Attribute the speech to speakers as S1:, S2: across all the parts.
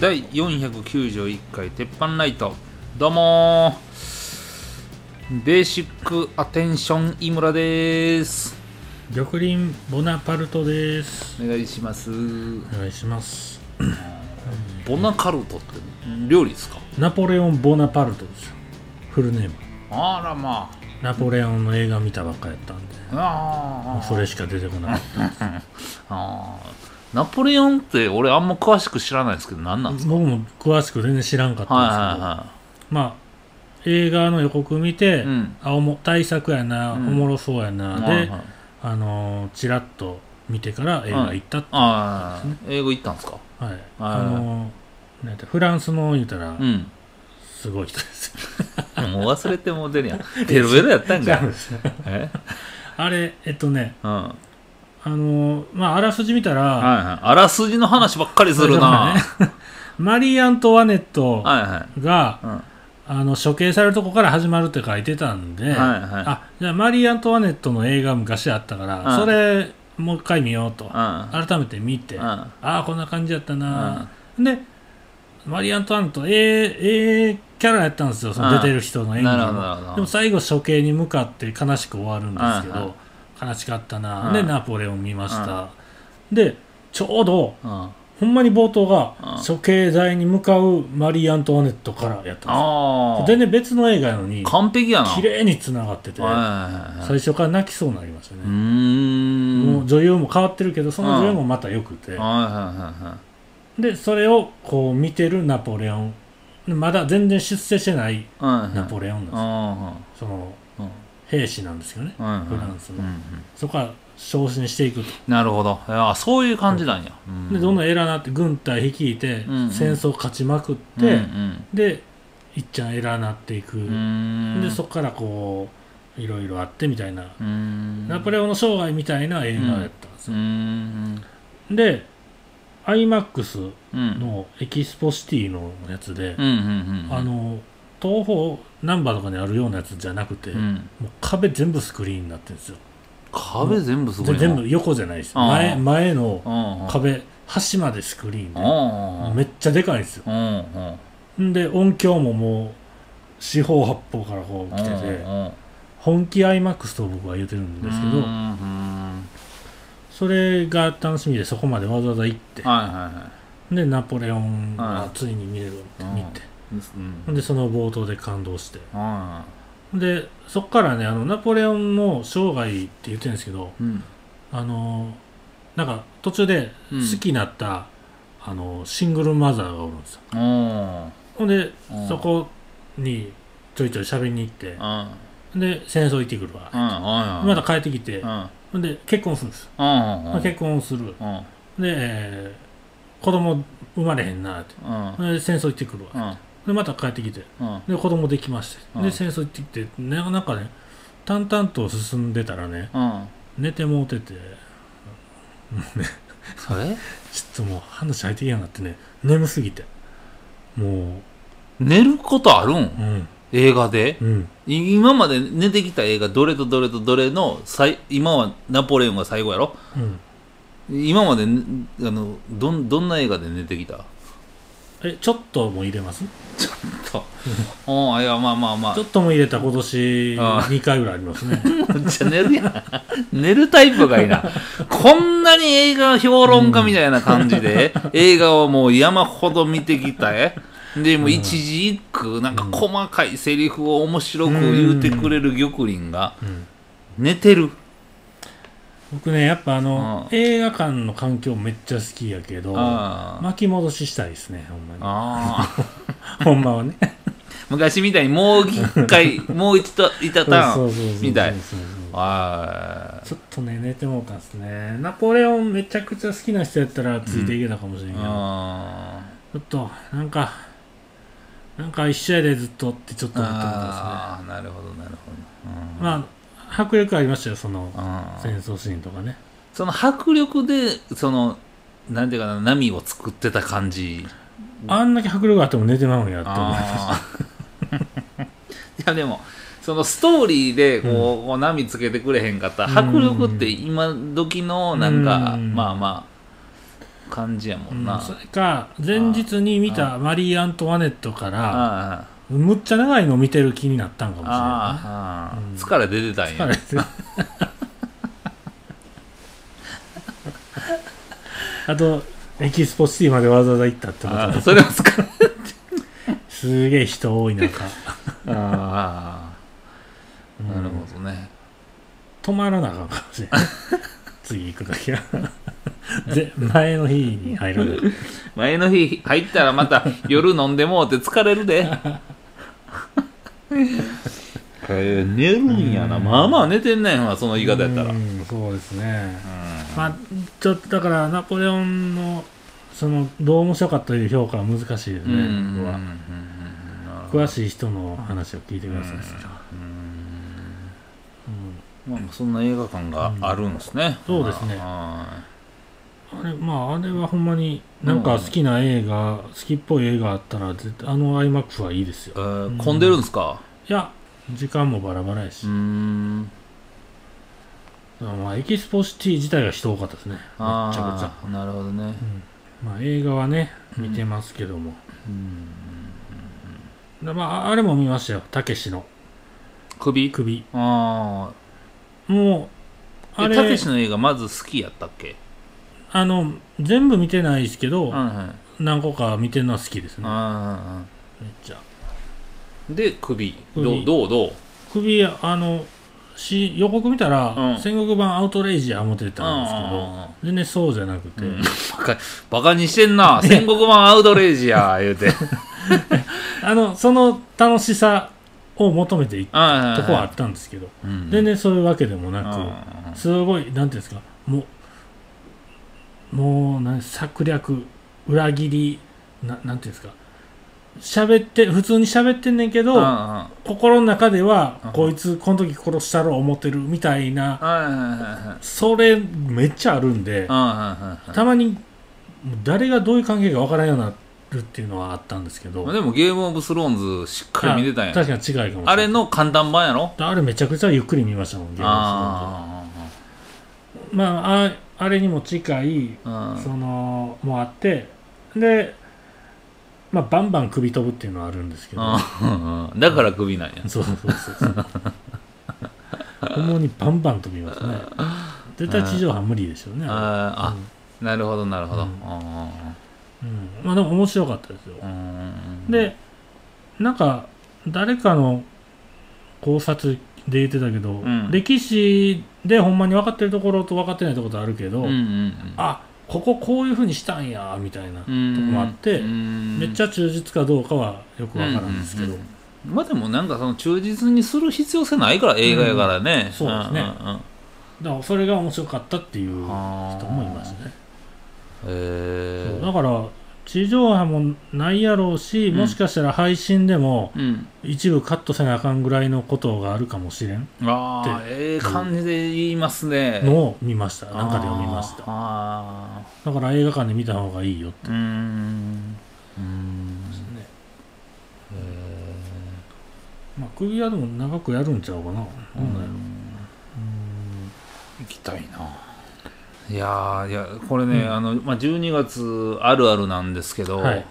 S1: 第491回鉄板ライト。どうもー。ベーシックアテンション井村です。
S2: 玉林ボナパルトです。
S1: お願いします。
S2: お願いします。
S1: ボナカルトって料理ですか？
S2: ナポレオン・ボナパルトですよ。フルネーム。
S1: あらま
S2: ナポレオンの映画見たばっかやったんで。
S1: ああ
S2: それしか出てこなかった
S1: あーナポレオンって俺あんま詳しく知らないですけど何なんですか？
S2: 僕も詳しく全然知らんかったんですけど、
S1: はいはいは
S2: まあ映画の予告見て、
S1: うん。
S2: あおも大作やな、
S1: うん。
S2: おもろそうやな、で、
S1: いはいはい。
S2: あのーチラッと見てから映画行ったって、
S1: ああ英語行ったんですか？
S2: はい。あのーなんてフランスの言うたら、
S1: うん。
S2: すごい人です。
S1: もう忘れてもうてるやん。ベロベロやったんか
S2: あれえっとね
S1: うん。はい
S2: あのーまああらすじ見たら、
S1: はいあらすじの話ばっかりするな。
S2: ね マリー・アントワネット
S1: はいはい。
S2: が、
S1: うん。
S2: あの処刑されるとこから始まるって書いてたんで、
S1: はいはい。
S2: あじゃあマリー・アントワネットの映画昔あったから、
S1: うん。
S2: それもう一回見ようと、
S1: うん。
S2: 改めて見て、
S1: うん。
S2: ああこんな感じやったな、でマリー・アントワネットええええキャラやったんですよその出てる人の演技もでも最後処刑に向かって悲しく終わるんですけど、悲しかったな、
S1: うん。
S2: でナポレオン見ました、でちょうど
S1: うん。
S2: ほんまに冒頭が
S1: うん。
S2: 処刑台に向かうマリー・アントワネットからやったんですよ。全然別の映画やのに
S1: 完璧やな。
S2: 綺麗につながってて
S1: はいはいはい
S2: 最初から泣きそうになりました
S1: うー
S2: ね、
S1: ん。
S2: もう女優も変わってるけどその女優もまた良くて、
S1: はいはいはいはい。
S2: でそれをこう見てるナポレオン。まだ全然出世してない
S1: はいはい。
S2: ナポレオンなんですよ、
S1: あ
S2: その兵士なんですよね、
S1: はいはい
S2: フランスの。
S1: うんうん。
S2: そこから昇進していくと。
S1: なるほど。いやそういう感じなんや。
S2: でどんど
S1: ん
S2: ん偉なって軍隊率いて、
S1: うんうん。
S2: 戦争勝ちまくって、
S1: うんうん。
S2: でいっちゃん偉なっていく、でそこからこういろいろあってみたいな、ナポレオンの生涯みたいな映画やったんですよ、
S1: ん。
S2: で iMAX
S1: うん。
S2: のエキスポシティのやつで、
S1: うんうんうん。
S2: あの東宝ナンバーとかにあるようなやつじゃなくて、
S1: うん。
S2: もう壁全部スクリーンになってるんですよ。
S1: 壁全部すごいな。
S2: 全部横じゃないです前前の壁端までスクリーンでめっちゃでかいんですよ。で音響ももう四方八方からこう来てて
S1: うん。
S2: 本気 iMAX と僕は言うてるんですけどそれが楽しみでそこまでわざわざ行ってでナポレオンが
S1: はい。
S2: ついに見れるって見て
S1: うん。
S2: でその冒頭で感動して。
S1: は
S2: でそっからねあのナポレオンの生涯って言ってるんですけど
S1: いうん。
S2: あのなんか途中で
S1: うん。
S2: 好きになった、あのシングルマザーがおるんですよ。
S1: うん
S2: ほんで
S1: うん
S2: そこにちょいちょい喋りに行って
S1: うん。
S2: で戦争行ってくるわ。
S1: うん
S2: また帰ってきて
S1: うん。
S2: ほんで結婚するんです
S1: うん
S2: まあ結婚する。で、
S1: うん。
S2: えー子供生まれへんなって。
S1: うん。
S2: で戦争行ってくるわ。
S1: うん
S2: でまた帰ってきて。
S1: うん。
S2: で子供できまして。
S1: うん。
S2: で戦争行ってきてななんかね淡々と進んでたらね
S1: うん。
S2: 寝てもうてて。
S1: それ？
S2: ちょっともう話入ってきやがってね眠すぎて。も
S1: 寝ることあるん？
S2: ううん。
S1: 映画で？
S2: うん。
S1: 今まで寝てきた映画どれとどれとどれの最今はナポレオンが最後やろ？
S2: うん。
S1: 今までねあのどんどんな映画で寝てきた？
S2: えちょっとも入れます？
S1: と うんいやまあまあまあ
S2: ちょっとも入れた今年
S1: ああ
S2: 2回ぐらいありますね
S1: めっちゃ寝るやん。寝るタイプがいいな。こんなに映画評論家みたいな感じで、映画をもう山ほど見てきたえ？で、もう一字一句、なんか細かいセリフを面白く言うてくれる玉林が、
S2: うん
S1: 寝てる。
S2: 僕ねやっぱあの
S1: うん。
S2: 映画館の環境めっちゃ好きやけど巻き戻ししたいですねほんま
S1: あー。
S2: に ほんまはね。
S1: 昔みたいにもう一回、もう一度いたターン。
S2: そうそうそうそう
S1: みたい。
S2: ちょっとね寝てもうたんすね。ナポレオンめちゃくちゃ好きな人やったらついていけたかもしれんけど、
S1: あ
S2: ちょっとなんかなんか一緒やでずっとってちょっと思ってたん
S1: あー、なるほど、なるほど。
S2: ですねまあ迫力ありましたよその戦争シーンとかね。
S1: その迫力でそのなんていうかな波を作ってた感じ。
S2: あんだけ迫力あっても寝てまうんやって思いました。
S1: いやでもそのストーリーでこう,、こう波つけてくれへんかったら迫力って今時のなんか、
S2: うん。
S1: まあまあ感じやもんな、
S2: うん。それか前日に見たマリー・アントワネットからむっちゃ長いの見てる気になったんかもしれな。い
S1: ああ、
S2: うん。
S1: 疲れ出てたんや。
S2: 疲れて あとエキスポシティまでわざわざ行ったってこと
S1: ああそれは疲れ
S2: すげえ人多い中。
S1: あ
S2: うん。
S1: あなるほどね、
S2: 止まらなあかんかもしれない次行くときは。ぜ前の日に入らない。
S1: 前の日入ったらまた夜飲んでもうて疲れるで 寝るんやな。
S2: うん。
S1: まあまあ寝てんねんわその言い方やったら、
S2: うんそうですね。
S1: うん。
S2: まあちょっとだからナポレオンのそのどう面白かったという評価は難しいですね、
S1: うんうんうん
S2: 僕は。詳しい人の話を聞いてください、うん
S1: まあ、そんな映画館があるんですね、
S2: そうですね。
S1: は
S2: あれまああれはほんまになんか好きな映画、好きっぽい映画あったら絶対あの IMAX はいいですよ。
S1: いえー混んでるんですか？
S2: いや時間もバラバラやし、
S1: うーん。
S2: まあエキスポシティ自体が人多かったですね。めっちゃくちゃ、
S1: ああなるほどね。
S2: うん。まあ映画はね見てますけども、
S1: うん。
S2: でまああれも見ましたよ。たけしの。
S1: 首？
S2: 首。
S1: あ
S2: もう
S1: あ
S2: あれ。
S1: れたけしの映画まず好きやったっけ？
S2: あの全部見てないですけど、
S1: はいはい。
S2: 何個か見てるのは好きですね。
S1: あ
S2: めっちゃ。
S1: ーで首
S2: 首
S1: どうどうどう？
S2: 首あのし予告見たら、
S1: うん。
S2: 戦国版アウトレイジや思ってたんですけど、
S1: うん
S2: 全然そうじゃなくて、
S1: うん。バカバカにしてんな。戦国版アウトレイジや言うて。
S2: あのその楽しさを求めていったとこはあ
S1: あ
S2: ったんですけど、
S1: うん。
S2: 全然そういうわけでもな
S1: うん。
S2: く、すごいなんていうんですかもうもうなん策略裏切りななんていうんですか喋って普通に喋ってんねんけど、
S1: うんうん。
S2: 心の中では、
S1: うん。
S2: こいつこの時殺したろ思ってるみたいな、それめっちゃあるんで、たまに誰がどういう関係かわからんようになるっていうのはあったんですけど、
S1: はいでもゲームオブスローンズしっかり見てたんや
S2: あ確かに違いかもしれない
S1: あれの簡単版やろ？
S2: あれめちゃくちゃゆっくり見ましたもんゲーム
S1: あ
S2: まあああれにも近い
S1: あうん。
S2: そのもあってでまあバンバン首飛ぶっていうのはあるんですけど、
S1: うんうん。だから首なんや。
S2: そうそうそうそう。主にバンバン飛びますね。絶対地上波無理でしょうね。あ
S1: あなるほどなるほど。
S2: う
S1: うん
S2: うんまあでも面白かったですよ。
S1: うん
S2: でなんか誰かの考察で言ってたけど、
S1: ん。
S2: 歴史でほんまに分かってるところと分かってないところとあるけど、
S1: うんうん。
S2: あこここういうふうにしたんやみたいなとこ
S1: うん
S2: もあって、
S1: うん。
S2: めっちゃ忠実かどうかはよく分からんですけど、
S1: まあでもなんかその忠実にする必要性ないから映画やからね、
S2: んそうですね。
S1: んんうん。
S2: だからそれが面白かったっていう人もいますね、
S1: へえ
S2: そうだから地上波もないやろうし、
S1: うん。
S2: もしかしたら配信でも
S1: うん。
S2: 一部カットせなあかんぐらいのことがあるかもしれん
S1: ああええ感じで言いますね。
S2: のを見ました。なんかで読みました。
S1: あ
S2: だから映画館で見た方がいいよって。
S1: ーうーん。うーん。
S2: まあ首はでも長くやるんちゃうかな、うなんやろ。
S1: 行きたいないやーいやこれね、
S2: うん。
S1: あのまあ、12月あるあるなんですけど、
S2: はい。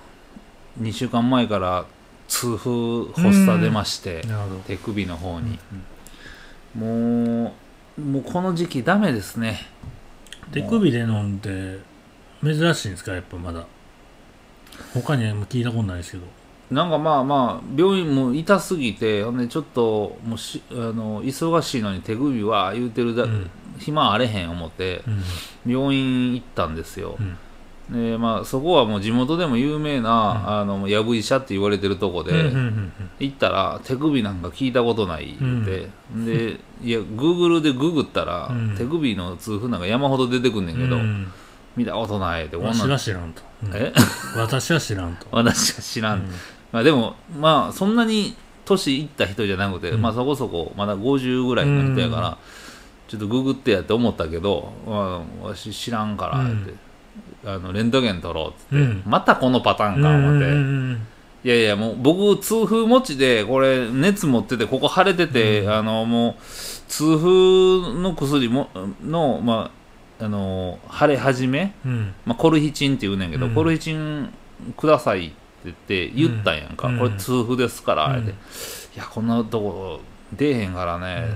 S1: 2週間前から痛風発作出まして、手首の方に、もうもうこの時期ダメですね。
S2: 手首で飲んで珍しいんですか？やっぱまだ。他には聞いたことないですけど
S1: なんかまあまあ病院も痛すぎてほんでちょっともうしあの忙しいのに手首は言うてるだ、
S2: うん。
S1: 暇あれへん思って
S2: うん。
S1: 病院行ったんですよ、
S2: うん。
S1: でまあそこはもう地元でも有名な、あのやぶ医者って言われてるとこで、行ったら手首なんか聞いたことない言うて、でいやグーグルでググったら、
S2: うん。
S1: 手首の痛風なんか山ほど出てくんねんけど、
S2: うん。
S1: 見たことないって。
S2: 私は知らんと、うん。
S1: え？
S2: 私は知らんと、
S1: 私は知らん、
S2: うん
S1: まあ、でもまあそんなに年いった人じゃなくて、
S2: うん。
S1: まあそこそこまだ50ぐらいの人やから、ちょっとググってやって思ったけど、まあ、わし知らんからって、あのレントゲン取ろうっつって、
S2: うん。
S1: またこのパターンか
S2: うん
S1: 思って、
S2: うんうん
S1: いやいやもう僕痛風持ちでこれ熱持っててここ腫れてて、あのもう痛風の薬ものまああの腫れ始め、
S2: うん。
S1: まあ、コルヒチンって言うねんけど、
S2: うん。
S1: コルヒチンくださいって言って言ったんやんか、
S2: うん。
S1: これ痛風ですから、
S2: うん。
S1: 言うて。いやこんなとこ出えへんからね、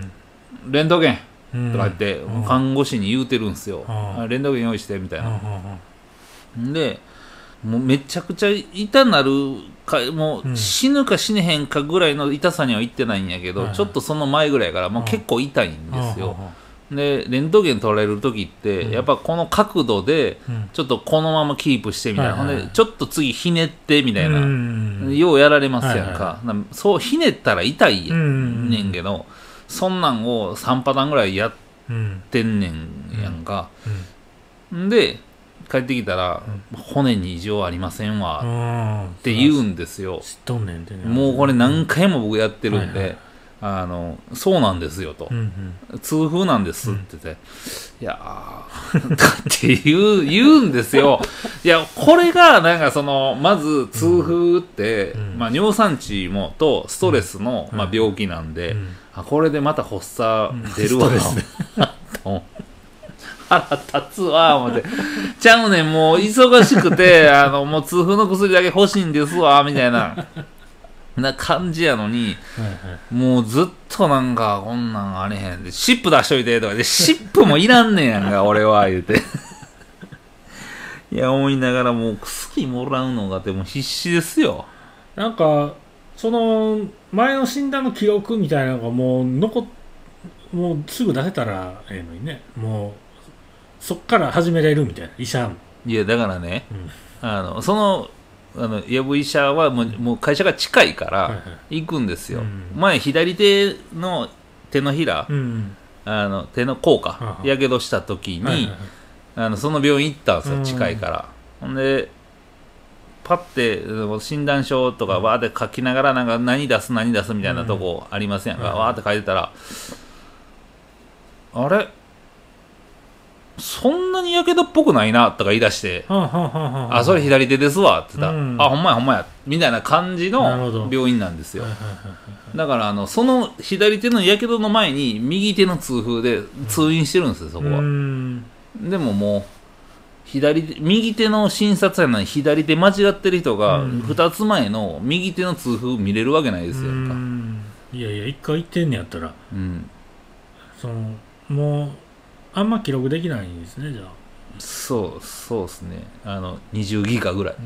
S1: レントゲン。
S2: うん。
S1: とか言って、
S2: うん。
S1: 看護師に言うてるんすよ、レントゲン用意してみたい
S2: うんうん
S1: な、でもうめちゃくちゃ痛なるかも
S2: う
S1: うん。死ぬか死ねへんかぐらいの痛さには行ってないんやけど、ちょっとその前ぐらいからもう結構痛いん
S2: うん
S1: ですよ、でレントゲン取られる時って、
S2: うん。
S1: やっぱこの角度で
S2: うん。
S1: ちょっとこのままキープしてみたいな、
S2: はいはいはい。
S1: ほんでちょっと次ひねってみたいな、
S2: うん
S1: ようやられますやんか、
S2: はい
S1: なそうひねったら痛い
S2: うん
S1: ねんけど、そんなんを3パターンぐらいやっ
S2: うん
S1: てんねんやんか、で帰ってきたら、骨に異常ありませんわ
S2: うん。
S1: って言うんですよ、もうこれ何回も僕やってるんで、
S2: はいはい
S1: あのそうなんですよと、
S2: うんうん。
S1: 痛風なんですって言って、いやー って言う言うんですよ。いやこれがなんかそのまず痛風って、
S2: うん
S1: まあ、尿酸値もとストレスの、
S2: うん
S1: まあ、病気なんで、
S2: うん
S1: あこれでまた発作出るわ、
S2: うん
S1: 腹立つわ思って。ちゃうねんもう忙しくてあのもう痛風の薬だけ欲しいんですわみたいなな感じやのにもうずっとなんかこんなんあれへんでシップ出しといてとかでシップもいらんねんやんか 俺は言うて。いや思いながらもう薬もらうのがでも必死ですよ。
S2: なんかその前の診断の記録みたいなのがもう残っもうすぐ出せたらええのにね。もうそっから始めれるみたいな。医者も
S1: いやだからね
S2: うん。
S1: あのそのあのやぶ医者はもうもう会社が近いから
S2: はいはい。
S1: 行くんですよ、
S2: うん。
S1: 前左手の手のひら、
S2: うん。
S1: あの手の甲か
S2: はは
S1: やけどした時に、
S2: はいはいはい。
S1: あのその病院行ったんですよ、
S2: うん。
S1: 近いから。ほんで、パッてうん診断書とかわーって書きながら、なんか何出す、何出すみたいなとこありませんか、
S2: うん
S1: わーって書いてたら、あれ？そんなにやけどっぽくないなとか言い出して、
S2: はあ
S1: それ左手ですわって言ったら、
S2: うん。
S1: あ、ほんまやほんまや、みたいな感じの病院なんですよ。だからあのその左手のやけどの前に右手の痛風で通院してるんですよ、そこは。
S2: うん。
S1: でももう左手右手の診察やのに左手間違ってる人が
S2: うん。
S1: 2つ前の右手の痛風見れるわけないですよ、
S2: う
S1: か
S2: ん。いやいや一回行ってんねやったら。
S1: うん、
S2: そのもうあんま記録できないんですねじゃあ。
S1: そうそうですね。あの20ギガぐらい。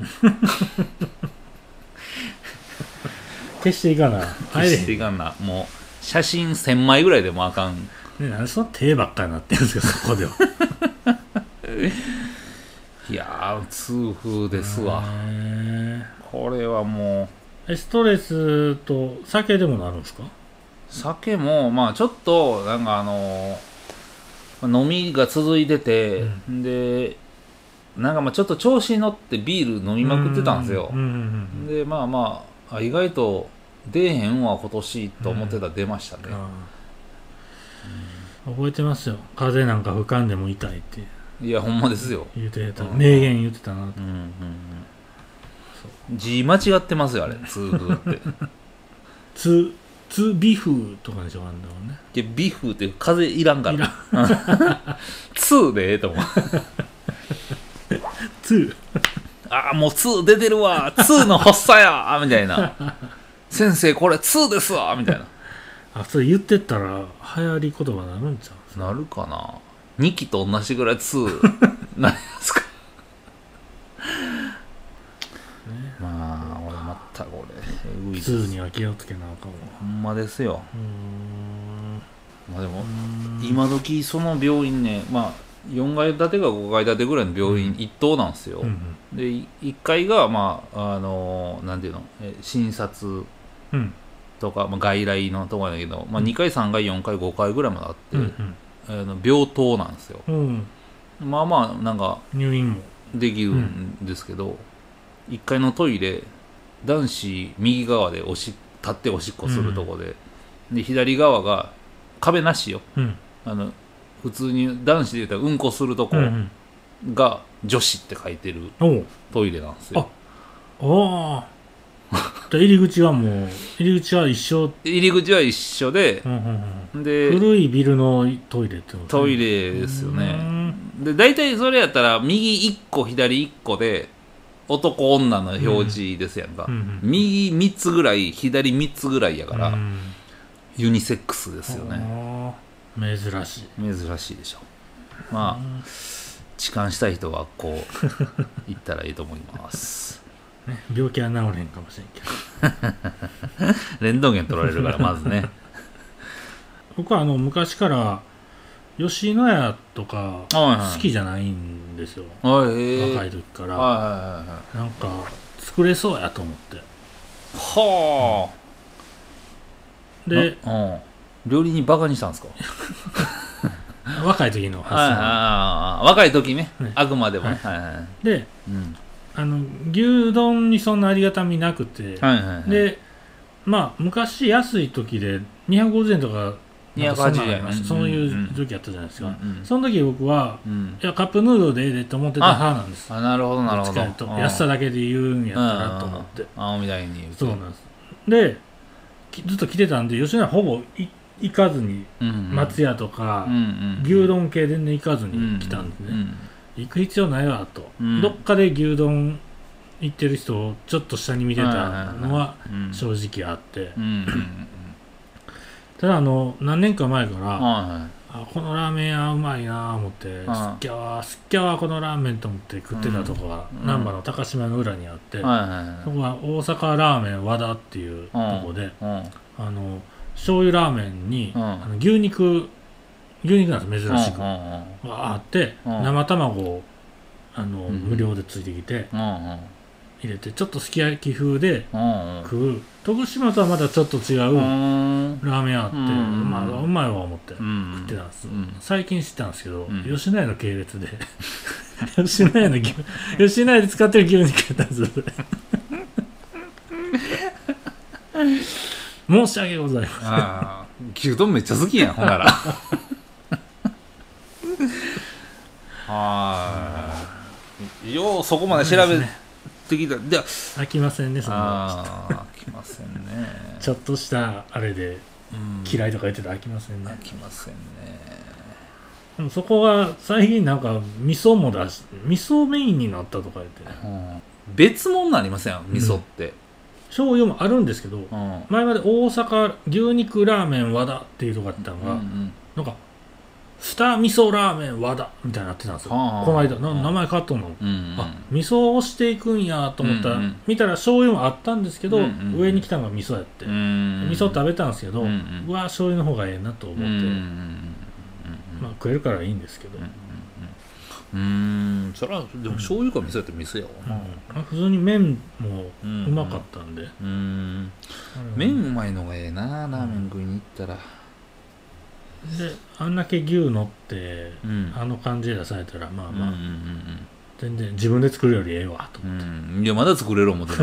S2: 消していかな
S1: 消していかんなもう写真1000枚ぐらいでもあかん。
S2: ね、なんでその手ばっかりなってるんですかそこでは。い
S1: やー痛風ですわ。
S2: へ
S1: これはもう。
S2: ストレスと酒でもなるんですか？
S1: 酒もまあちょっとなんかあの飲みが続いてて、でなんかまあちょっと調子に乗ってビール飲みまくってたんですよ。
S2: うんうんうん
S1: でまあまああ意外と出えへんわ今年と思ってたら出ましたね、
S2: 覚えてますよ。風邪なんか吹かんでも痛いって。
S1: いやほんまですよ。
S2: 言ってた、
S1: うん。
S2: 名言言ってたな
S1: うんうんうん。字間違ってますよあれ。痛風って。
S2: つつビフとかにしようあんだもんね。
S1: でビフって風いらんか
S2: い
S1: ら ツーでええと思う。
S2: つ
S1: ああもう2出てるわ。2の発作や。みたいな。先生これ2ですわ。みたいな。
S2: あそれ言ってったら流行り言葉になるんちゃう？
S1: なるかな。2期と同じぐらい2 なりますか。まあ俺またこれ。えぐいです
S2: 2には気をつけなあかんわ。
S1: ほんまですよ。まあでも今時その病院ねまあ4階建てか5階建てぐらいの病院一棟なんですよ、
S2: うん
S1: で1階がまああのなんていうのえ診察
S2: うん。
S1: とか、まあ、外来のところだけど、まあ、2階3階4階5階ぐらいまであって、
S2: うん
S1: あの病棟なんですよ。
S2: うんうん。
S1: まあまあなんか
S2: 入院も。
S1: できるんですけど、1階のトイレ男子右側でおし立っておしっこするとこで,、で左側が壁なしよ。
S2: うん。
S1: あの普通に男子で言ったらうんこするとこ
S2: うんうん。
S1: が女子って書いてるトイレなんですよ。
S2: ああで入り口はもう入り口は一緒、
S1: 入り口は一緒で
S2: うんうんうん
S1: で
S2: 古いビルのトイレってこと
S1: トイレですよ
S2: う
S1: ね
S2: ん。
S1: で大体それやったら右1個左1個で男女の表示ですやんか、
S2: うんうん
S1: 右3つぐらい左3つぐらいやから、
S2: うん。
S1: ユニセックスですよね。
S2: 珍しい。
S1: 珍しいでしょ。まあ痴漢したい人はこう 行ったらいいと思います。
S2: ね、病気は治れへんかもしれんけど。
S1: レントゲン取られるからまずね。
S2: 僕はあの昔から吉野家とか
S1: はいはい。
S2: 好きじゃないんですよ、
S1: はいへえ
S2: 若い時から、
S1: はいはいはいはい。
S2: なんか作れそうやと思って。
S1: はあ。
S2: で
S1: なうん。料理人バカにしたんですか？
S2: 若い時の発
S1: はいはい
S2: 想
S1: はい。若い時ね、
S2: はい
S1: あくまでもね、はい。はいはい
S2: で
S1: うん。
S2: あの牛丼にそんなありがたみなくて、
S1: はいはいはい。
S2: でまあ昔安い時で250円とかなんかそ
S1: 280
S2: そうい
S1: 円
S2: う時あったじゃないですか、
S1: うんうん。
S2: その時僕は
S1: うん。
S2: いやカップヌードルでええでと思ってた派なんです。
S1: あなるほどなるほど。
S2: 安さだけで言うんやったらと思って。
S1: うん青みたいに言うて
S2: そうなんです。できずっと来てたんで吉野家ほぼい行かずに
S1: うんうん。
S2: 松屋とか
S1: うんうん
S2: 牛丼系全然行かず
S1: うん
S2: に来たんですね、
S1: うん。
S2: 行く必要ないわと、
S1: うん。
S2: どっかで牛丼行ってる人をちょっと下に見てたのは
S1: うん。
S2: 正直あって。
S1: うんうんうん
S2: ただあの何年か前から
S1: は
S2: あこのラーメン屋うまいな思ってす
S1: ん。
S2: っきゃわすっきゃわこのラーメンと思って食ってたとこが
S1: うん。
S2: 難波の高島の裏にあって
S1: いはいはいはい。
S2: そこは大阪ラーメン和田っていうとこで
S1: うん。
S2: あの醤油ラーメンに
S1: うん。
S2: あの牛肉牛肉なんです珍しく。
S1: うん
S2: があって
S1: うん。
S2: 生卵をあの
S1: うん。
S2: 無料でついてきて
S1: うんうん
S2: 入れてちょっとすき焼き風で
S1: うん
S2: 食う。徳島とはまたちょっと違う
S1: う
S2: ラ
S1: ん
S2: ーメン屋あって
S1: うん
S2: まあうまいわ思って
S1: うん
S2: 食ってたんです。
S1: うん。
S2: 最近知ったんですけど
S1: うん。
S2: 吉野家の系列で。吉野家の牛 吉野家で使ってる牛肉やったんです 申し訳ございません。
S1: 牛丼めっちゃ好きやんほんなら。はい。ようそこまで調べてきたで
S2: 飽きませんねそんな
S1: ああ来ませんね。
S2: ちょっとしたあれで
S1: うん。
S2: 嫌いとか言ってたら飽きませんね。
S1: 来ませんね。
S2: でもそこが最近なんか味噌も出し味噌メインになったとか言ってね。
S1: うん。別物になりません？味噌って。
S2: 醤油もあるんですけど
S1: うん。
S2: 前まで大阪牛肉ラーメン和田っていうとこやったのが、
S1: うん。
S2: なんかスター味噌ラーメン和田みたいになってたんですよ、
S1: はあ。
S2: この間。名前変わっとんの、
S1: うんうん。
S2: あ味噌をしていくんやと思ったら、
S1: うんうん。
S2: 見たら醤油もあったんですけど、
S1: うんうん
S2: 上に来たのが味噌やって、
S1: うん
S2: 味噌食べたんですけど、
S1: う
S2: うん。わ醤油の方がええなと思って、
S1: うんうんうん
S2: まあ食えるからいいんですけど、
S1: うんうんそれはでも醤油か味噌やったら味噌やわ。な
S2: うん。普通に麺もう
S1: うん。
S2: まかったんで、
S1: うん。
S2: あれは
S1: 麺うまいのがええなラーメン食いに行ったら
S2: であんだけ牛乗って、
S1: うん。
S2: あの感じで出されたらまあまあ、
S1: うんうん
S2: 全然自分で作るよりええわと、
S1: うんうん。いやまだ作れる思って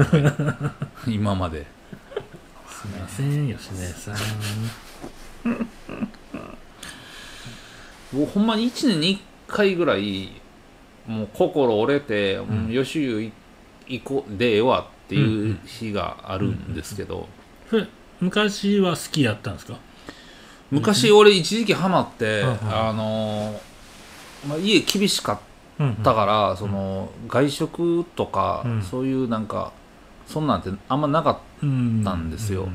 S1: 今まで。す
S2: いません吉根さん。
S1: 僕 ほんまに1年に1回ぐらいもう心折れて、う吉湯い行こうでええわっていう日があるんですけど、
S2: それ昔は好きやったんですか？
S1: 昔俺一時期ハマって、
S2: うんうん。
S1: あのーまあ、家厳しかっ
S2: うん
S1: たから、その外食とか、
S2: うん。
S1: そういうなんかそんなんてあんまなかっ
S2: うん
S1: たんですよ。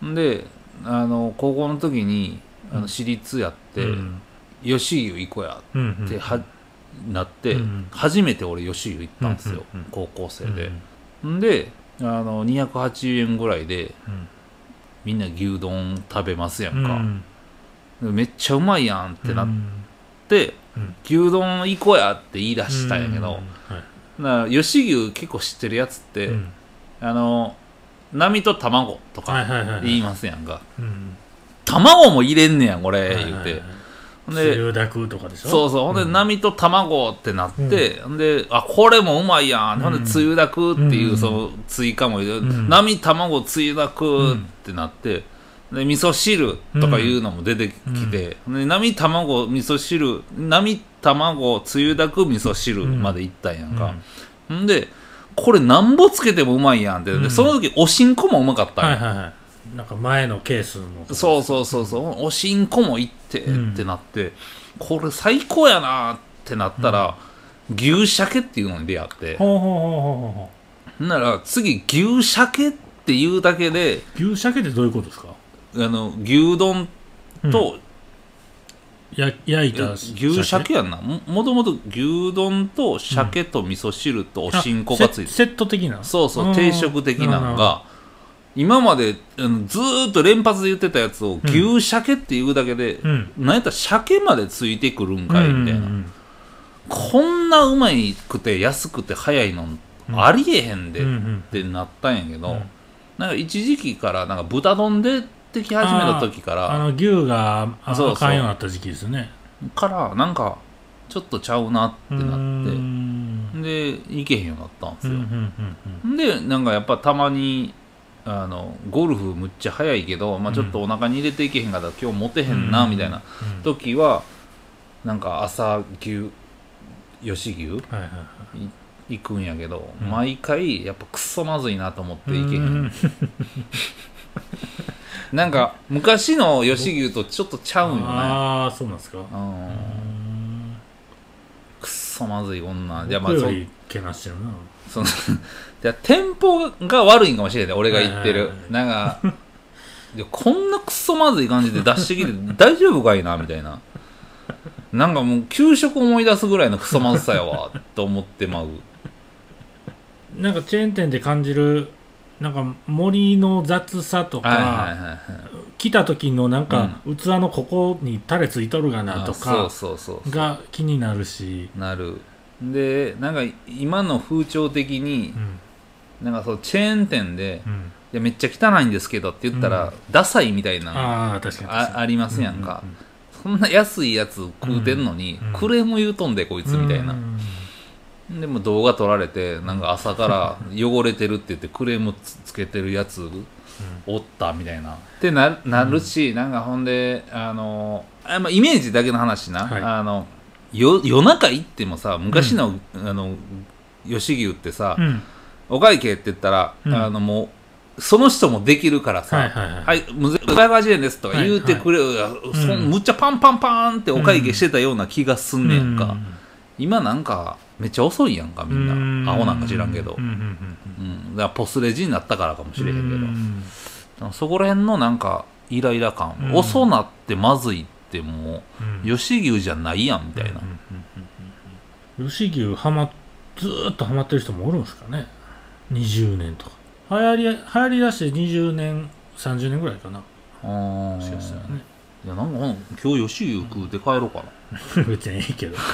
S1: たんであの高校の時にあの私立やって、
S2: うん。
S1: 吉湯行こうや
S2: うんうん
S1: っては、なって、
S2: うん
S1: 初めて俺吉湯行ったんですよ、
S2: うんうんうん。
S1: 高校生
S2: うん
S1: で、ん。であの280円ぐらいで
S2: うん
S1: みんな牛丼食べますやんか、
S2: うん。
S1: めっちゃうまいやんってなっ
S2: うん。
S1: て、
S2: うん。
S1: 牛丼行こうやって言い出したんやけど、
S2: うん。はい
S1: だから吉牛結構知ってるやつって、
S2: うん。
S1: あの波と卵と
S2: はい
S1: か
S2: はいはい。
S1: 言いますやんか、
S2: うん。
S1: 卵も入れんねやこれ、言うて、
S2: はいはいはい。
S1: ほんで
S2: つゆだくとかでしょ？
S1: そうそう。ほんで、
S2: ん。
S1: 波と卵ってなって、ほんであこれもうまいやん、ほんでつゆだくっていう、
S2: うん。
S1: その追加も入れ波卵つゆだくってなって、で味噌汁とかいうのも出てきて、で波卵味噌汁波卵つゆだく味噌汁までいったんやんか、ほんでこれなんぼつけてもうまいやんって、で
S2: うん。
S1: その時おしんこもうまかったんや、
S2: はいはいはいなんか前のケースの
S1: そうそうそうそう。おしんこもいって
S2: うん。
S1: ってなって、これ最高やなっってなったら、牛鮭っていうのに出会って。
S2: ほうほうほうほうほう
S1: なら次牛鮭っていうだけで
S2: う牛鮭ってどういうことですか？
S1: あの牛丼と、
S2: や焼い
S1: え
S2: た
S1: 牛鮭やんな。ももともと牛丼と鮭と味噌汁とおしんこがついてる、
S2: あセセット的な？
S1: そうそう
S2: うん。
S1: 定食的なのが今まであのずーっと連発で言ってたやつを牛鮭っていうだけで、
S2: うん。
S1: なんやったら鮭までついてくるんかいみたいな、
S2: うん。うん
S1: こんなうまいくて安くて早いのありえへんでっ
S2: うんうん。
S1: てなったんやけど、
S2: うん。
S1: なんか一時期からなんか豚丼ででき始めた時から
S2: あの牛があ
S1: そうそう。
S2: あかんようになった時期ですね。
S1: からなんかちょっとちゃうなって
S2: うー
S1: なっ
S2: ん。
S1: てで行けへんようになったんですよ、
S2: うんうんうん。
S1: でなんかやっぱたまにあのゴルフむっちゃ早いけど、まあ、ちょっとお腹に入れていけへんかったら今日モテへんな
S2: うん。
S1: みたいな
S2: うん。
S1: 時はなんか朝牛吉牛
S2: はいはいはい。
S1: 行くんやけど、
S2: うん。
S1: 毎回やっぱクソまずいなと思って行けへん、
S2: うん。
S1: なんか昔の吉牛とちょっとちゃうんよね。
S2: ああそうなんですか。
S1: う
S2: うん。ん
S1: くっそまずい女。じゃあまあそ
S2: 僕よりけなしてるな。
S1: そのじゃあ店舗が悪いんかもしれない俺が言ってる。なんかこんなくっそまずい感じで出してきて大丈夫かいなみたいな。なんかもう給食思い出すぐらいのクソまずさやわと思ってまう。
S2: なんかチェーン店で感じるなんか森の雑さとか、
S1: はいはいはいはい。
S2: 来た時のなんか、器のここにタレついとるがなと
S1: あ
S2: か
S1: そうそうそう。
S2: が気になるし、
S1: なる。でなんか今の風潮的に
S2: うん
S1: なんかそうチェーン店で
S2: うん、「
S1: いやめっちゃ汚いんですけど」って言ったら、ダサいみたいな
S2: ああ確かに。確かに
S1: あありますやんか、
S2: うんうん
S1: そんな安いやつ食うてんのに、
S2: うん。
S1: クレーム言うとんでこいつみたいな。
S2: う、ん。
S1: でも動画撮られてなんか朝から汚れてるって言ってクレームつつけてるやつおったみたいな。ってななるし、なんかほんであのあ、まあ、イメージだけの話な、
S2: はい。
S1: あのよ夜中行ってもさ昔の,、あの吉牛ってさ、
S2: うん
S1: お会計って言ったら、
S2: うん。
S1: あのもうその人もできるからさ、
S2: はいはいはい。
S1: はい、むず580円ですとか言うてくれる、そ
S2: うん。
S1: むっちゃパンパンパンってお会計してたような気がすんねやんか、
S2: うん。
S1: 今なんかめっちゃ遅いやんかみん
S2: うん。
S1: なアホなんか知らんけど、
S2: うんうん
S1: うんだからポスレジになったからかもしれへんけど、
S2: うん。
S1: そこら辺のなんかイライラ感、
S2: うん。
S1: 遅なってまずいっても
S2: う
S1: 吉牛じゃないやんみたいな、
S2: 吉牛はまずーっとハマってる人もおるんですかね20年とか。流行り流行りだして20年30年ぐらいかな。もしかしたらね。
S1: いやなんか今日吉牛食うて帰ろうかな、
S2: 別にいいけど。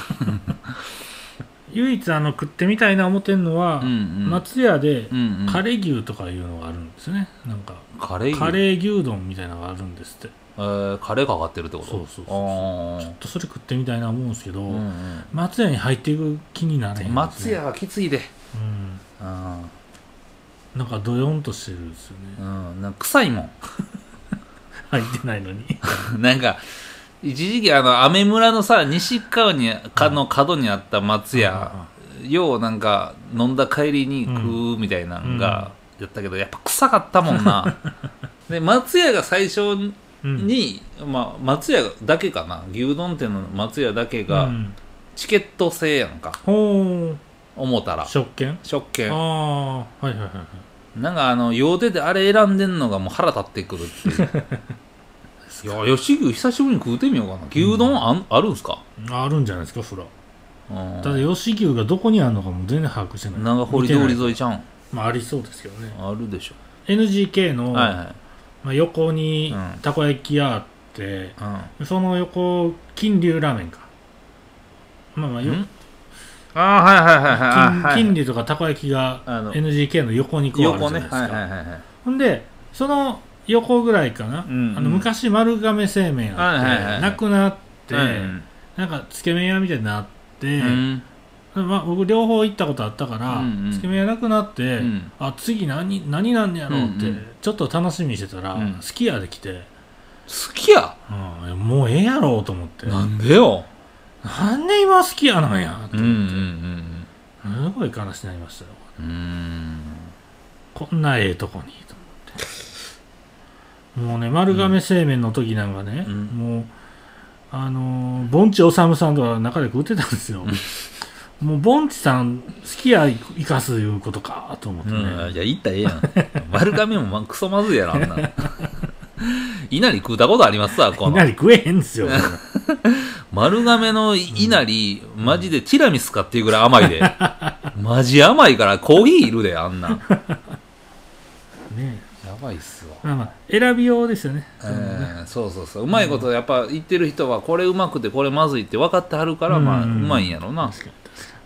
S2: 唯一あの食ってみたいな思ってんのは、
S1: うんうん。
S2: 松屋でカレー牛とかいうのがあるんですね。なんか
S1: カレー牛？
S2: 丼みたいなのがあるんですって。
S1: えーカレーかかってるってこと？
S2: そうそうそうちょっとそれ食ってみたいな思うんですけど、
S1: うん。うん
S2: 松屋に入っていく気になれへんね、
S1: 松屋はきついで。
S2: うん。
S1: うん
S2: なんかドヨンとしてるんですよね。
S1: うん、なんか臭いもん。
S2: 入ってないのに。
S1: なんか一時期あの雨村のさ西側にかの角にあった松屋、ようなんか飲んだ帰りに食うみたいなのがやったけど、やっぱ臭かったもんな。で松屋が最初
S2: うん。
S1: に、まあ、松屋だけかな。牛丼店の松屋だけが
S2: うん。
S1: チケット制やんか。
S2: ほ
S1: 思ったら。
S2: う食券？
S1: 食券。
S2: ああはいはいはいはい。
S1: なんかあの用手であれ選んでんのがもう腹立ってくるっていう。いや吉牛久しぶりに食うてみようかな。牛丼あんあるんすか、
S2: あるんじゃないですかそら。
S1: うん、
S2: ただ吉牛がどこにあるのかも全然把握してない。
S1: 長堀通り沿いちゃうん？
S2: まあありそうですけどね。
S1: あるでしょ。
S2: NGK の、
S1: はいはい。
S2: まあ、横に
S1: うん。
S2: たこ焼き屋あって、
S1: う
S2: その横金龍ラーメンか。まあまあよ
S1: ん？ああはいはいはいはい。あ
S2: 金
S1: はい。
S2: 金龍とかたこ焼きが
S1: あの
S2: NGK の横にこうあるじゃないですか、
S1: はいはいはいはい。
S2: ほんでその横ぐらいかな、
S1: うんうん。
S2: あの昔丸亀製麺あって、
S1: はいはいはい
S2: なくなって、
S1: うん
S2: なんかつけ麺屋みたいになって、
S1: うん。
S2: まあ、僕両方行ったことあったから、
S1: うんうん。
S2: つけ麺屋なくなって、
S1: うん。
S2: あ次何何なんやろうって、
S1: うんうん。
S2: ちょっと楽しみにしてたら、
S1: うん。
S2: すき家で来て、
S1: 好きや
S2: うん。もうええやろうと思って。
S1: なんでよ
S2: なんで今好き家なんやと
S1: うんうん
S2: 思って、すごい悲しくなりましたよ。
S1: うん。うん
S2: こんなええとこにと思って。もうね丸亀製麺の時なんかね、
S1: うん。
S2: もうあのーボンチオサムさんとか中で食ってたんですよ。もうボンチさん好きや生かすいうことかと思ってね、
S1: うん、じゃあ、言ったらええやん。丸亀もまクソまずいやろ、あんな。稲荷食うたことありますわ、この。
S2: いなり食えへんですよ
S1: 丸亀の稲荷、マジでティラミスかっていうぐらい甘いで。マジ甘いからコーヒーいるで、あんな。ん。
S2: ね
S1: やばいっすわ。
S2: まあまあ選びようですよね、
S1: えーそうそうそう。うまいことやっぱ言ってる人はこれうまくてこれまずいって分かってはるからまあう
S2: うん
S1: まいんやろな。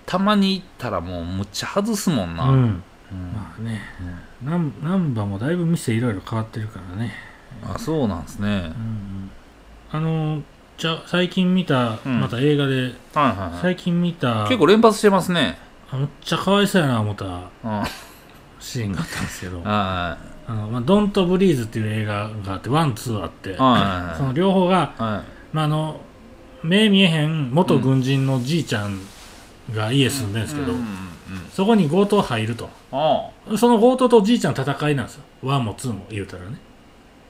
S1: たまに行ったらもうむっちゃ外すもんな、
S2: うん。
S1: うん。
S2: まあね、なん難波もだいぶ店いろいろ変わってるからね、
S1: あそうなんですね。
S2: うんうん、あのじゃ最近見た、
S1: うん。
S2: また映画で
S1: はいはいはい。
S2: 最近見た
S1: 結構連発してますね。
S2: あめっちゃかわいそうやな思った
S1: うん。は
S2: シーンがあったんですけど。
S1: い「は
S2: あのまあ、ドント・ブリーズ」っていう映画があってワンツーあって、
S1: いはい
S2: その両方が、
S1: はい。
S2: まあ、あの目見えへん元軍人のじいちゃんが家住んでるんですけど、
S1: うんうんうん
S2: そこに強盗入ると。
S1: ああ。
S2: その強盗とじいちゃんの戦いなんですよ。ワンもツーも言うたらね。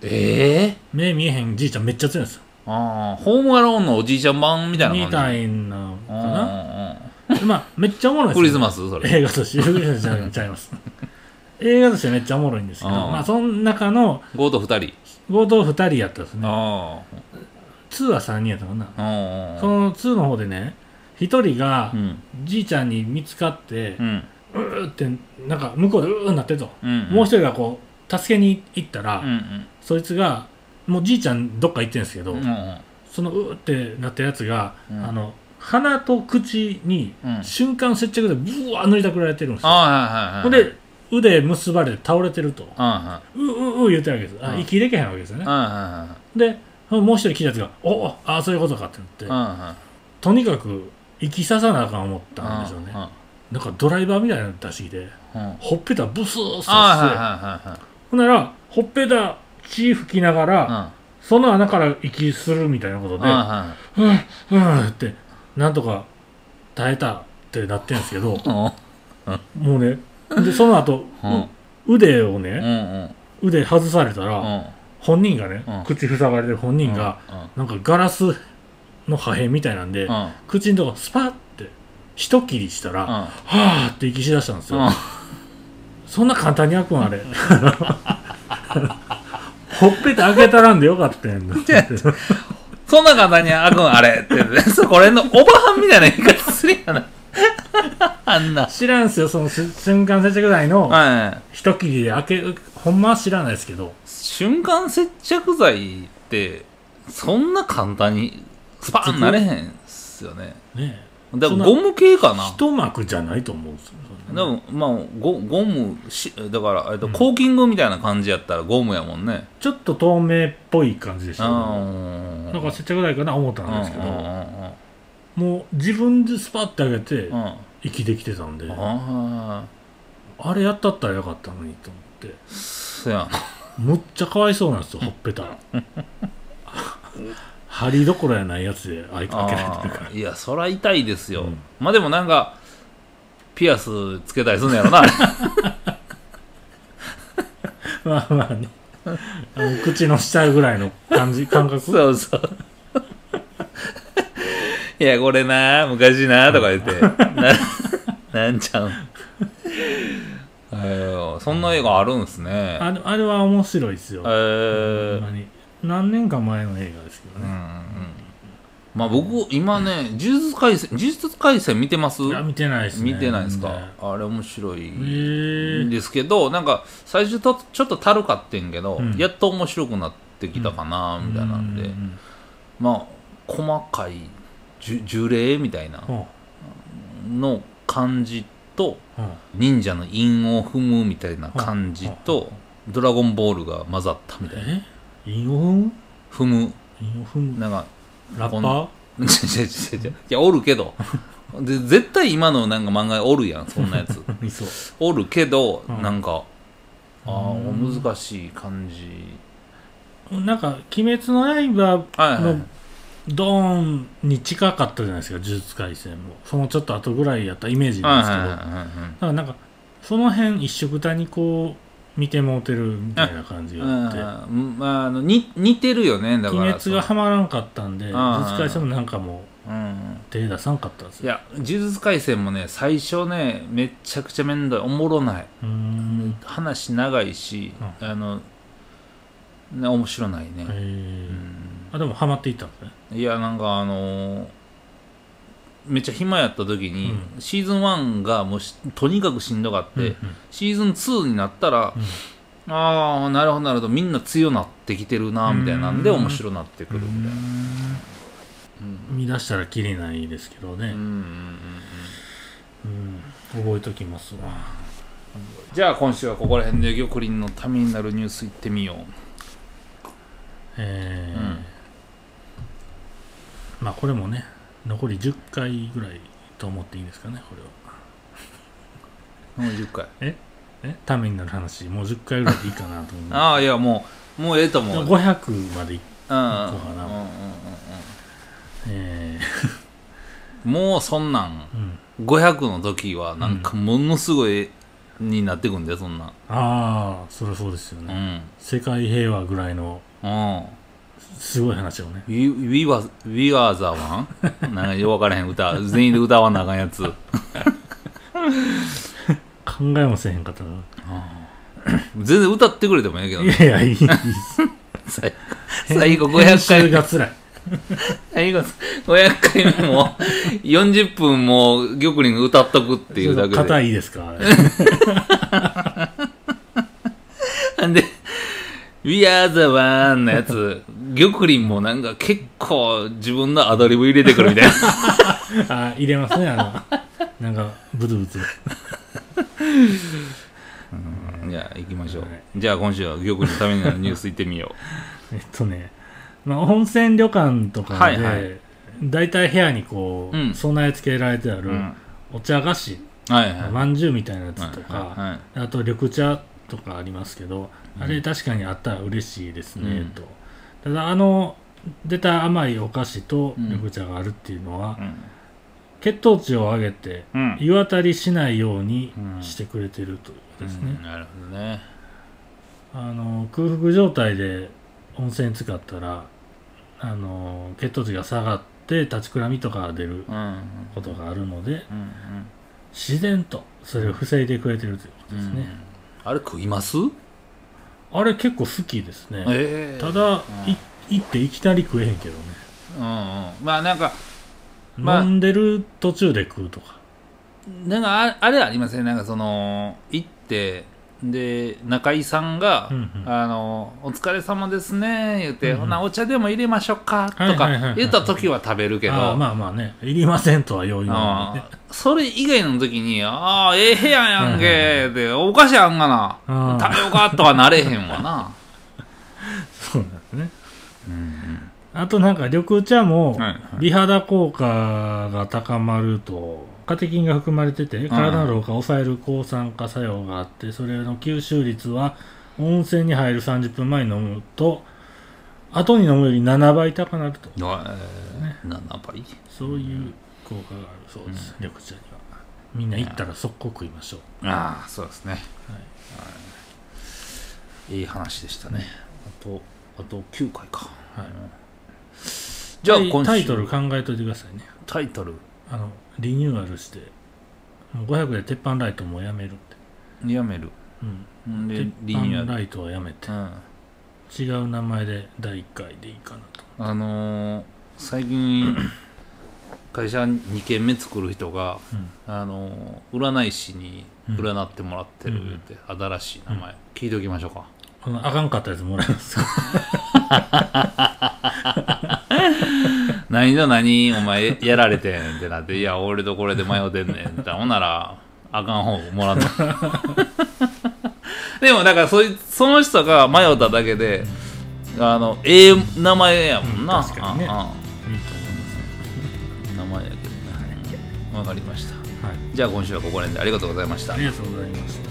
S1: ええ
S2: 目見えへんじいちゃんめっちゃ強いんですよ
S1: ああホームアローンのおじいちゃん版みたいな感じ？
S2: みたいなのかな？
S1: うん
S2: まあめっちゃおもろいですよ。
S1: クリスマスそれ。
S2: 映画として。クリスマスじゃちゃいます。映画としてめっちゃおもろいんですけど
S1: ああ
S2: まあその中の
S1: 強盗二人。
S2: 強盗2人やったんですね。
S1: あ
S2: 2は3人やったかな。
S1: ああ
S2: その2の方でね1人が
S1: うん。
S2: じいちゃんに見つかって
S1: うん。
S2: うーってなんか向こうでうーなってると
S1: うん。
S2: もう一人がこう助けに行ったら
S1: うんうん。
S2: そいつがもうじいちゃんどっか行ってるんですけど
S1: うん。うん
S2: そのうーってなったやつが
S1: うん。
S2: あの鼻と口に
S1: うん。
S2: 瞬間接着でブワー塗りたくられてるんですよ。
S1: あはいはいはい。
S2: ほんで腕結ばれて倒れてると。
S1: あ
S2: うううう言ってるわけです。あ
S1: うん。
S2: 息できへんわけですよね。でもう一人聞いたやつが「おおああそういうことか」って
S1: いはい
S2: なって
S1: は
S2: とにかく息ささなあかん思ったんでしょうね。
S1: い
S2: なんかドライバーみたいなの出してきほっぺたブスーッさ
S1: あはい
S2: して
S1: はいはい。
S2: ほんならほっぺた血吹きながら、
S1: は
S2: その穴から息するみたいなこと
S1: い
S2: で、
S1: は
S2: うん、うんって、なんとか耐えたってなってんですけど、もうね、で、その後、腕をね、
S1: ん
S2: 腕外されたら、
S1: うん。
S2: 本人がね、
S1: うん。
S2: 口塞がれてる本人が、なんかガラスの破片みたいなんで、口のとこスパッて、一切りしたら、
S1: うん。
S2: はーって息しだしたんですよ。
S1: うん。
S2: そんな簡単に開くんあれ。ほっぺた開けたらんでよかったやん。
S1: そんな簡単に開くんあれって。そこれのおばはんみたいな言い方するやなあんな。
S2: 知らんすよ、そのし瞬間接着剤の
S1: はい。
S2: 一切りで開ける、ほんまは知らないですけど、
S1: 瞬間接着剤ってそんな簡単にスパーンなれへんっすよね。
S2: ね
S1: だからゴム系かな。
S2: 一幕じゃないと思うんですよ。
S1: でもまあゴゴムしだから、えっと、コーキングみたいな感じやったらゴムやもんね。
S2: ちょっと透明っぽい感じでし
S1: う
S2: た、
S1: ん
S2: ね。なんか接着剤かな思ったんですけど、
S1: うんうんうん
S2: もう自分でスパッて開けて
S1: うん。うん
S2: 息できてたんで、
S1: あ
S2: あれやったったらよかったのにと思って、
S1: あそや
S2: むっちゃかわいそうなんですよ、ほっぺた。針どころやないやつで開開けられてるから。
S1: あ。ー。いやそら痛いですよ、
S2: うん。
S1: まあでもなんかピアスつけたりすんのやろな
S2: まあまあね。あの口の下ぐらいの感じ、感覚？
S1: そうそういやこれな昔なとか言ってななんちゃうんえーそんな映画あるんすね
S2: あれあれは面白いですよ。
S1: えー
S2: 何年か前の映画ですけど
S1: うんうん
S2: ね。
S1: まあ僕今ね呪術廻戦呪術廻戦見てます？
S2: いや、見てないですね。
S1: 見てないですか、
S2: ね
S1: あれ面白いんですけどなんか最初とちょっとたるかってんけど、
S2: うん。
S1: やっと面白くなってきたかな、みたいなんで、
S2: ううん
S1: まあ細かいじゅ呪霊みたいな
S2: うん。
S1: の感じと
S2: うん。
S1: 忍者の韻を踏むみたいな感じとドラゴンボールが混ざったみたいな。
S2: え？韻を踏む？
S1: 踏む。
S2: 韻を踏む。
S1: なんか
S2: ラッパー？
S1: 違う違う違う違ういやおるけど。で絶対今のなんか漫画おるやんそんなやつ。おるけど、
S2: うん。
S1: なんかあ
S2: うん。
S1: ー難しい感じ。
S2: なんか、鬼滅の刃のドーンに近かったじゃないですか、呪術廻戦も。そのちょっと後ぐらいやったイメージなんですけど。だからなんか、その辺一緒くたにこ見てもうてるみたいな感じ
S1: う
S2: があって、
S1: ん。まあ、あのに似てるよねだから
S2: 鬼滅がはまらんかったんで呪術廻戦もなんかもう
S1: うん。
S2: 手出さんかったんですよ。
S1: いや呪術廻戦もね最初ねめっちゃくちゃ面倒いおもろない。話長いし、
S2: う
S1: あのね面白ないね、
S2: えー。
S1: うん。
S2: あでもハマっていったんですね。
S1: いやなんかあのーめっちゃ暇やった時に、
S2: う
S1: シーズン1がもうしとにかくしんどかって、
S2: うん
S1: シーズン2になったら、ああなるほどなるほどみんな強なってきてるなみたいなんで
S2: うん
S1: 面白なってくるみたいな。
S2: うん。見出したらきりないですけどね、
S1: うんうんうんうん。
S2: うん。覚えときますわ。
S1: じゃあ今週はここら辺で玉林のためになるニュースいってみよう。
S2: えー。まあこれもね残り10回ぐらいと思っていいですかねこれは。
S1: もう10回。
S2: え？ためになる話もう10回ぐらいでいいかなと思う。
S1: ああいやもうもうええと思う。うんうんうん
S2: 500までい
S1: うんうん
S2: こうかなえ
S1: もうそんなん
S2: ーうん、
S1: 500の時はなんかものすごいになってくんだよそんなん。
S2: ああそりゃそうですよ
S1: う
S2: ね、
S1: ん。
S2: 世界平和ぐらいの
S1: うん
S2: すごい話をね。
S1: We, we, was, we are the one? なんかよく分からへん歌。全員で歌わなあかんやつ。
S2: 考えもせへんかったな。
S1: 全然歌ってくれてもええけど
S2: い
S1: ね
S2: やいやいいいい
S1: 最最後
S2: 編
S1: 500回
S2: 集が辛い。
S1: 最後500回目も40分も玉林が歌っとくっていうだけで。
S2: 硬いですか
S1: なん で、We are the one のやつ、玉林もなんか結構自分のアドリブ入れてくるみたいな。
S2: あ入れますねあのなんかブツブツ
S1: じゃあ行きましょう。
S2: はい
S1: じゃあ今週は玉林のためになるニュース行ってみよう
S2: えっとね、まあ、温泉旅館とかで、
S1: はいはい
S2: 大体部屋にこう、
S1: うん
S2: 備え付けられてあ。る。お茶菓子、
S1: はい。
S2: まんじゅうみたいなやつとか、
S1: はい
S2: あと緑茶とかありますけど、あれ確かにあったら嬉しいですね、
S1: うん
S2: とただあの出た甘いお菓子と
S1: うん
S2: 緑茶があるっていうのは、
S1: うん
S2: 血糖値を上げて
S1: うん。
S2: 湯あたりしないように
S1: うん
S2: してくれてるということですね、
S1: うんなるほどね。
S2: あの空腹状態で温泉使ったらあの血糖値が下がって立ちくらみとかが出る
S1: うん。うん。
S2: ことがあるので
S1: うん。
S2: 自然とそれを防いでくれてるということ
S1: うん。
S2: ですね、
S1: あれ食います？
S2: あれ結構好きですね。
S1: ええ。
S2: ただ、
S1: うん。
S2: い行っていきなり食えへんけどね、
S1: うんうん。まあなんか、まあ。
S2: 飲んでる途中で食うとか。
S1: なんかああれありません？なんかその行ってで中井さんが「
S2: うんうん。
S1: あのお疲れ様ですね」言って、
S2: うんうん。
S1: ほなお茶でも入れましょうか」とか言った時は食べるけど、
S2: まあまあね。いりませんとはよう言わない
S1: それ以外の時に「ああええ部屋やんけ」でお菓子あんがな。食べようかとはなれへんわな。
S2: そうなんですね。
S1: うん
S2: あとなんか緑茶も美肌効果が高まるとカテキンが含まれてて体の老化を抑える抗酸化作用があってそれの吸収率は温泉に入る30分前に飲むと後に飲むより7倍高くなると。
S1: えー7倍？
S2: そういう効果があるそうです、緑茶には。みんな行ったら速攻食いましょう。
S1: ああそうですね、はい、い。い話でしたね。あとあと9回か、
S2: はい。
S1: じゃあ
S2: タイトル考えといてくださいね。
S1: タイトル。
S2: あのリニューアルしてもう500で鉄板ライトもうやめるって、
S1: やめる。
S2: うん、
S1: んで
S2: 鉄
S1: リニューアル
S2: 板ライトはやめて。
S1: うん。
S2: 違う名前で第1回でいいかなと。
S1: あのー最近会社2軒目作る人が、
S2: うん。
S1: あのー占い師に占ってもらってる
S2: うん。
S1: って、新しい名前、聞いておきましょうか。
S2: あかんかったやつもらえます。か
S1: 何だ何お前やられてんってなっていや俺とこれで迷ってんねんって。ほんならあかん方もらった でもだからそいその人が迷っただけで、あのええ名前やもんな、
S2: うん確かにね。
S1: ああ
S2: いいと思います。
S1: 名前やけどねわかりました。
S2: はい。
S1: じゃあ今週はここら辺でありがとうございました。
S2: ありがとうございました